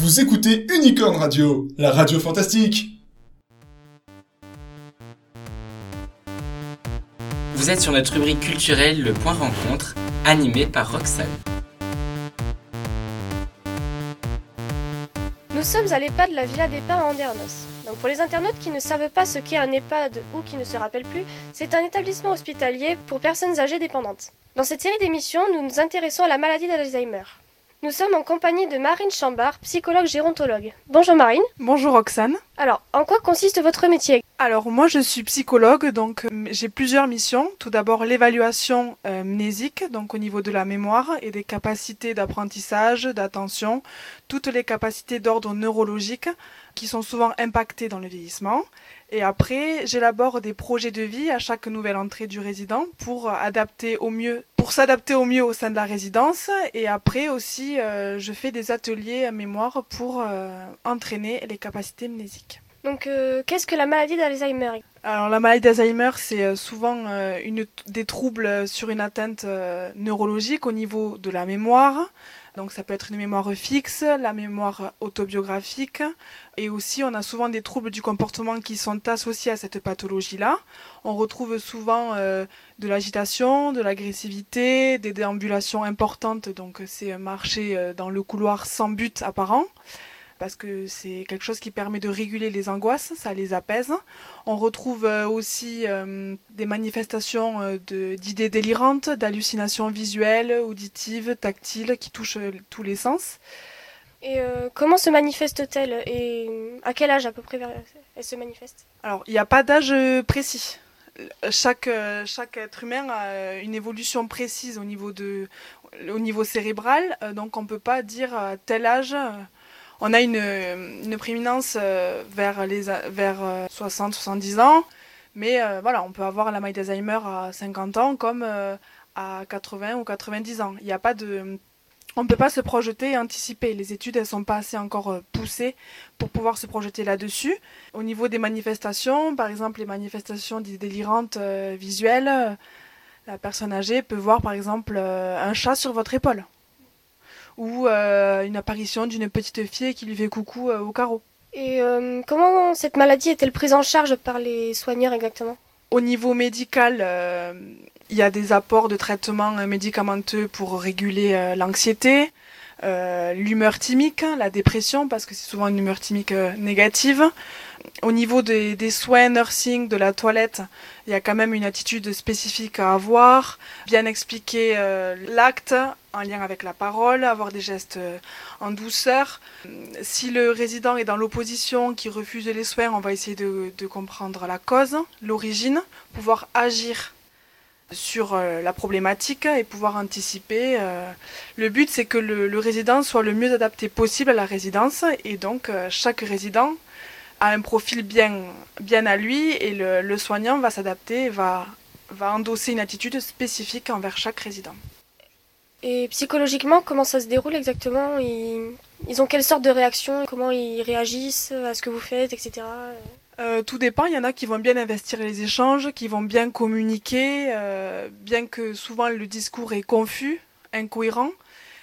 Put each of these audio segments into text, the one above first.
Vous écoutez Unicorn Radio, la radio fantastique. Vous êtes sur notre rubrique culturelle Le Point Rencontre, animée par Roxane. Nous sommes à l'EHPAD de la Villa des Pins à Andernos. Donc pour les internautes qui ne savent pas ce qu'est un EHPAD ou qui ne se rappellent plus, c'est un établissement hospitalier pour personnes âgées dépendantes. Dans cette série d'émissions, nous nous intéressons à la maladie d'Alzheimer. Nous sommes en compagnie de Marine Chambard, psychologue gérontologue. Bonjour Marine. Bonjour Roxane. Alors, en quoi consiste votre métier Alors moi je suis psychologue, donc euh, j'ai plusieurs missions. Tout d'abord l'évaluation euh, mnésique, donc au niveau de la mémoire et des capacités d'apprentissage, d'attention, toutes les capacités d'ordre neurologique qui sont souvent impactées dans le vieillissement. Et après, j'élabore des projets de vie à chaque nouvelle entrée du résident pour adapter au mieux, pour s'adapter au mieux au sein de la résidence. Et après aussi, euh, je fais des ateliers à mémoire pour euh, entraîner les capacités mnésiques. Donc, euh, qu'est-ce que la maladie d'Alzheimer? Alors, la maladie d'Alzheimer, c'est souvent une, des troubles sur une atteinte neurologique au niveau de la mémoire, donc ça peut être une mémoire fixe, la mémoire autobiographique, et aussi on a souvent des troubles du comportement qui sont associés à cette pathologie-là. On retrouve souvent euh, de l'agitation, de l'agressivité, des déambulations importantes, donc c'est marcher euh, dans le couloir sans but apparent parce que c'est quelque chose qui permet de réguler les angoisses, ça les apaise. On retrouve euh, aussi euh, des manifestations euh, d'idées délirantes, d'hallucinations visuelles, auditives, tactiles, qui touchent tous les sens. Et comment se manifeste-t-elle et à quel âge à peu près elle se manifeste? Alors, il n'y a pas d'âge précis. Chaque, chaque être humain a une évolution précise au niveau, de, au niveau cérébral, donc on ne peut pas dire à tel âge on a une, une prééminence euh, vers les vers 60-70 euh, ans, mais euh, voilà, on peut avoir la maladie d'Alzheimer à 50 ans comme à 80 ou 90 ans. Il a pas de on ne peut pas se projeter et anticiper. Les études, elles sont pas assez encore poussées pour pouvoir se projeter là-dessus. Au niveau des manifestations, par exemple les manifestations délirantes visuelles, la personne âgée peut voir par exemple un chat sur votre épaule ou euh, une apparition d'une petite fille qui lui fait coucou euh, au carreau. Et euh, comment cette maladie est-elle prise en charge par les soigneurs exactement? Au niveau médical, il y a des apports de traitements médicamenteux pour réguler l'anxiété, l'humeur thymique, la dépression, parce que c'est souvent une humeur thymique négative. Au niveau des, soins nursing, de la toilette, il y a quand même une attitude spécifique à avoir, bien expliquer l'acte en lien avec la parole, avoir des gestes euh, en douceur. Si le résident est dans l'opposition, qui refuse les soins, on va essayer de, comprendre la cause, l'origine, pouvoir agir sur euh, la problématique et pouvoir anticiper. Euh. Le but, c'est que le, résident soit le mieux adapté possible à la résidence et donc chaque résident a un profil bien, bien à lui et le, soignant va s'adapter, va, va endosser une attitude spécifique envers chaque résident. Et psychologiquement, comment ça se déroule exactement? Ils... ont quelle sorte de réaction? Comment ils réagissent? À ce que vous faites, etc. Euh, tout dépend. Il y en a qui vont bien investir les échanges, qui vont bien communiquer, euh, bien que souvent le discours est confus, incohérent.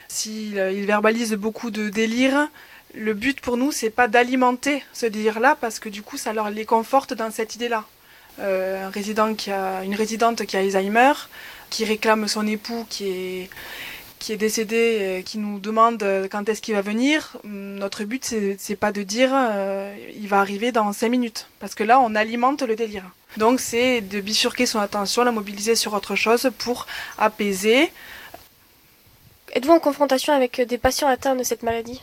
S'ils euh, verbalisent beaucoup de délire, le but pour nous, c'est pas d'alimenter ce délire-là, parce que du coup, ça leur les conforte dans cette idée-là. une résidente qui a Alzheimer, qui réclame son époux qui est qui est décédé, qui nous demande euh, quand est-ce qu'il va venir, hum, notre but c'est pas de dire euh, il va arriver dans 5 minutes, parce que là on alimente le délire. Donc c'est de bifurquer son attention, la mobiliser sur autre chose pour apaiser. Êtes-vous en confrontation avec des patients atteints de cette maladie?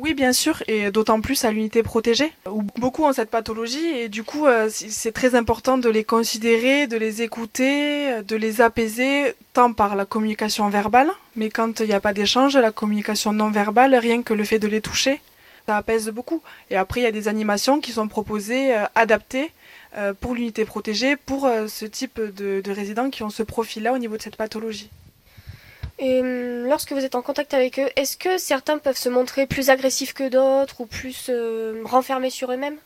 Oui, bien sûr, et d'autant plus à l'unité protégée, où beaucoup ont cette pathologie, et du coup, euh, c'est très important de les considérer, de les écouter, de les apaiser, tant par la communication verbale, mais quand il n'y a pas d'échange, la communication non verbale, rien que le fait de les toucher, ça apaise beaucoup. Et après, il y a des animations qui sont proposées, euh, adaptées, euh, pour l'unité protégée, pour ce type de résidents qui ont ce profil-là au niveau de cette pathologie. Et hum, lorsque vous êtes en contact avec eux, est-ce que certains peuvent se montrer plus agressifs que d'autres ou plus euh, renfermés sur eux-mêmes?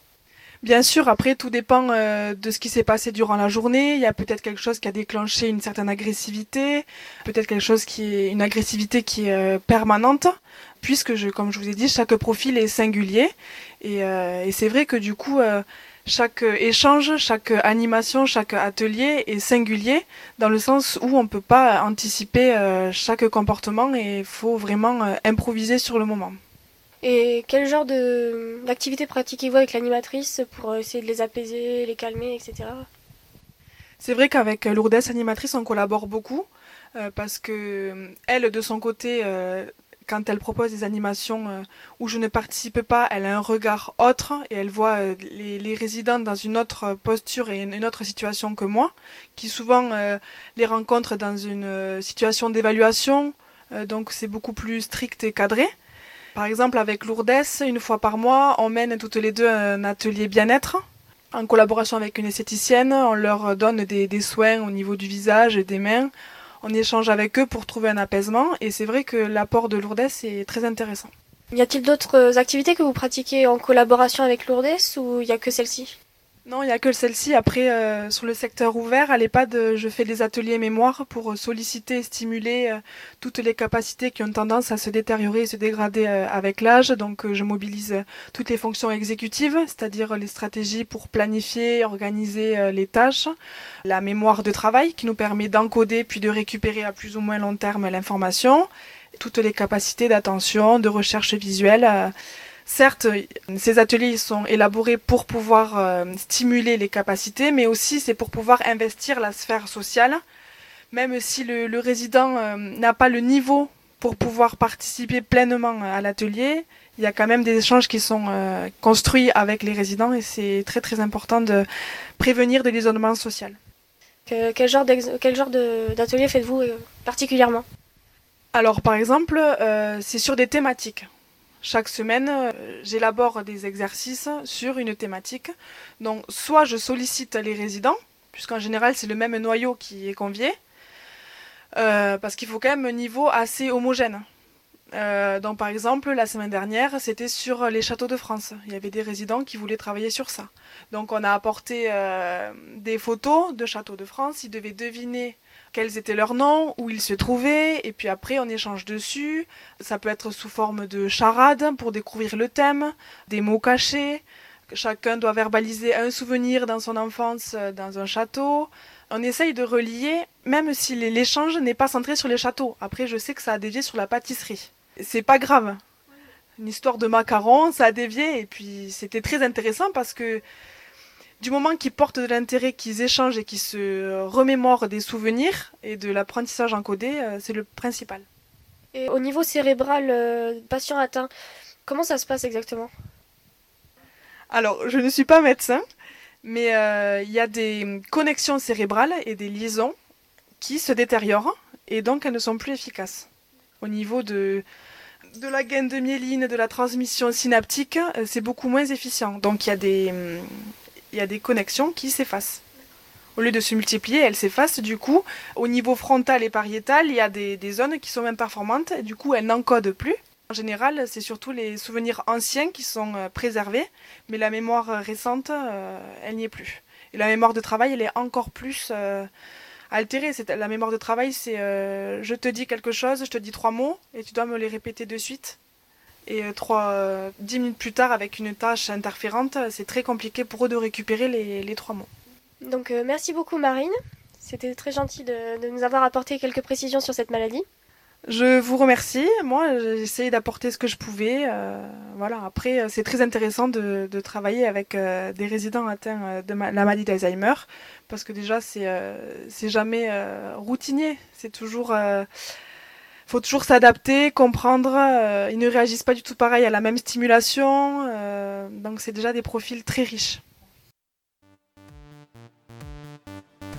Bien sûr, après tout dépend euh, de ce qui s'est passé durant la journée. Il y a peut-être quelque chose qui a déclenché une certaine agressivité, peut-être quelque chose qui est une agressivité qui est euh, permanente. puisque, comme je vous ai dit, chaque profil est singulier. Et c'est vrai que du coup, chaque échange, chaque animation, chaque atelier est singulier dans le sens où on ne peut pas anticiper chaque comportement et il faut vraiment improviser sur le moment. Et quel genre d'activité pratiquez-vous avec l'animatrice pour essayer de les apaiser, les calmer, etc. C'est vrai qu'avec Lourdes Animatrice, on collabore beaucoup euh, parce que euh, elle, de son côté, euh, quand elle propose des animations où je ne participe pas, elle a un regard autre et elle voit les, les, résidents dans une autre posture et une, autre situation que moi, qui souvent les rencontre dans une situation d'évaluation, donc c'est beaucoup plus strict et cadré. Par exemple, avec Lourdes, une fois par mois, on mène toutes les deux un atelier bien-être. En collaboration avec une esthéticienne, on leur donne des, soins au niveau du visage et des mains. On échange avec eux pour trouver un apaisement. Et c'est vrai que l'apport de Lourdes est très intéressant. Y a-t-il d'autres activités que vous pratiquez en collaboration avec Lourdes ou il n'y a que celle-ci? Non, il n'y a que celle-ci. Après, euh, sur le secteur ouvert, à l'EHPAD, je fais des ateliers mémoire pour solliciter et stimuler euh, toutes les capacités qui ont tendance à se détériorer et se dégrader euh, avec l'âge. Donc, je mobilise toutes les fonctions exécutives, c'est-à-dire les stratégies pour planifier, organiser les tâches, la mémoire de travail qui nous permet d'encoder puis de récupérer à plus ou moins long terme l'information, toutes les capacités d'attention, de recherche visuelle Certes, ces ateliers sont élaborés pour pouvoir euh, stimuler les capacités, mais aussi c'est pour pouvoir investir la sphère sociale. Même si le, résident euh, n'a pas le niveau pour pouvoir participer pleinement à l'atelier, il y a quand même des échanges qui sont euh, construits avec les résidents et c'est très très important de prévenir de l'isolement social. quel genre d'atelier faites-vous particulièrement? Alors par exemple, c'est sur des thématiques. Chaque semaine, euh, j'élabore des exercices sur une thématique. Donc, soit je sollicite les résidents, puisqu'en général, c'est le même noyau qui est convié, euh, parce qu'il faut quand même un niveau assez homogène. Euh, donc, par exemple, la semaine dernière, c'était sur les châteaux de France. Il y avait des résidents qui voulaient travailler sur ça. Donc, on a apporté des photos de châteaux de France. Ils devaient deviner quels étaient leurs noms, où ils se trouvaient, et puis après on échange dessus. Ça peut être sous forme de charade pour découvrir le thème, des mots cachés. Chacun doit verbaliser un souvenir dans son enfance euh, dans un château. On essaye de relier, même si l'échange n'est pas centré sur les châteaux. Après, je sais que ça a dévié sur la pâtisserie. C'est pas grave. Une histoire de macarons, ça a dévié, et puis c'était très intéressant parce que du moment qu'ils portent de l'intérêt, qu'ils échangent et qu'ils se remémorent des souvenirs et de l'apprentissage encodé, euh, c'est le principal. Et au niveau cérébral, euh, patient atteint, comment ça se passe exactement? Alors, je ne suis pas médecin, mais euh, il y a des connexions cérébrales et des liaisons qui se détériorent et donc elles ne sont plus efficaces. Au niveau de, de la gaine de myéline, de la transmission synaptique, c'est beaucoup moins efficient. Donc il y a des, hum, il y a des connexions qui s'effacent. Au lieu de se multiplier, elles s'effacent. Du coup, au niveau frontal et pariétal, il y a des, zones qui sont moins performantes. Et du coup, elles n'encodent plus. En général, c'est surtout les souvenirs anciens qui sont euh, préservés, mais la mémoire récente, euh, elle n'y est plus. Et la mémoire de travail, elle est encore plus euh, altérée. La mémoire de travail, c'est je te dis quelque chose, je te dis trois mots, et tu dois me les répéter de suite. Et euh, trois, euh, dix minutes plus tard, avec une tâche interférente, c'est très compliqué pour eux de récupérer les, les trois mots. Donc euh, merci beaucoup Marine. C'était très gentil de, de, nous avoir apporté quelques précisions sur cette maladie. Je vous remercie. Moi, j'ai essayé d'apporter ce que je pouvais. voilà. Après, c'est très intéressant de, de travailler avec des résidents atteints de la maladie d'Alzheimer parce que déjà, c'est c'est jamais routinier. C'est toujours faut toujours s'adapter, comprendre. Euh, ils ne réagissent pas du tout pareil à la même stimulation. Euh, donc c'est déjà des profils très riches.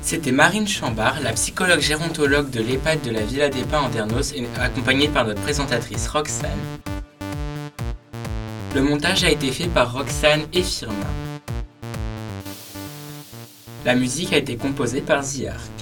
C'était Marine Chambard, la psychologue gérontologue de l'EHPAD de la Villa des Pins en Dernos, accompagnée par notre présentatrice Roxane. Le montage a été fait par Roxane et Firma. La musique a été composée par Ziark.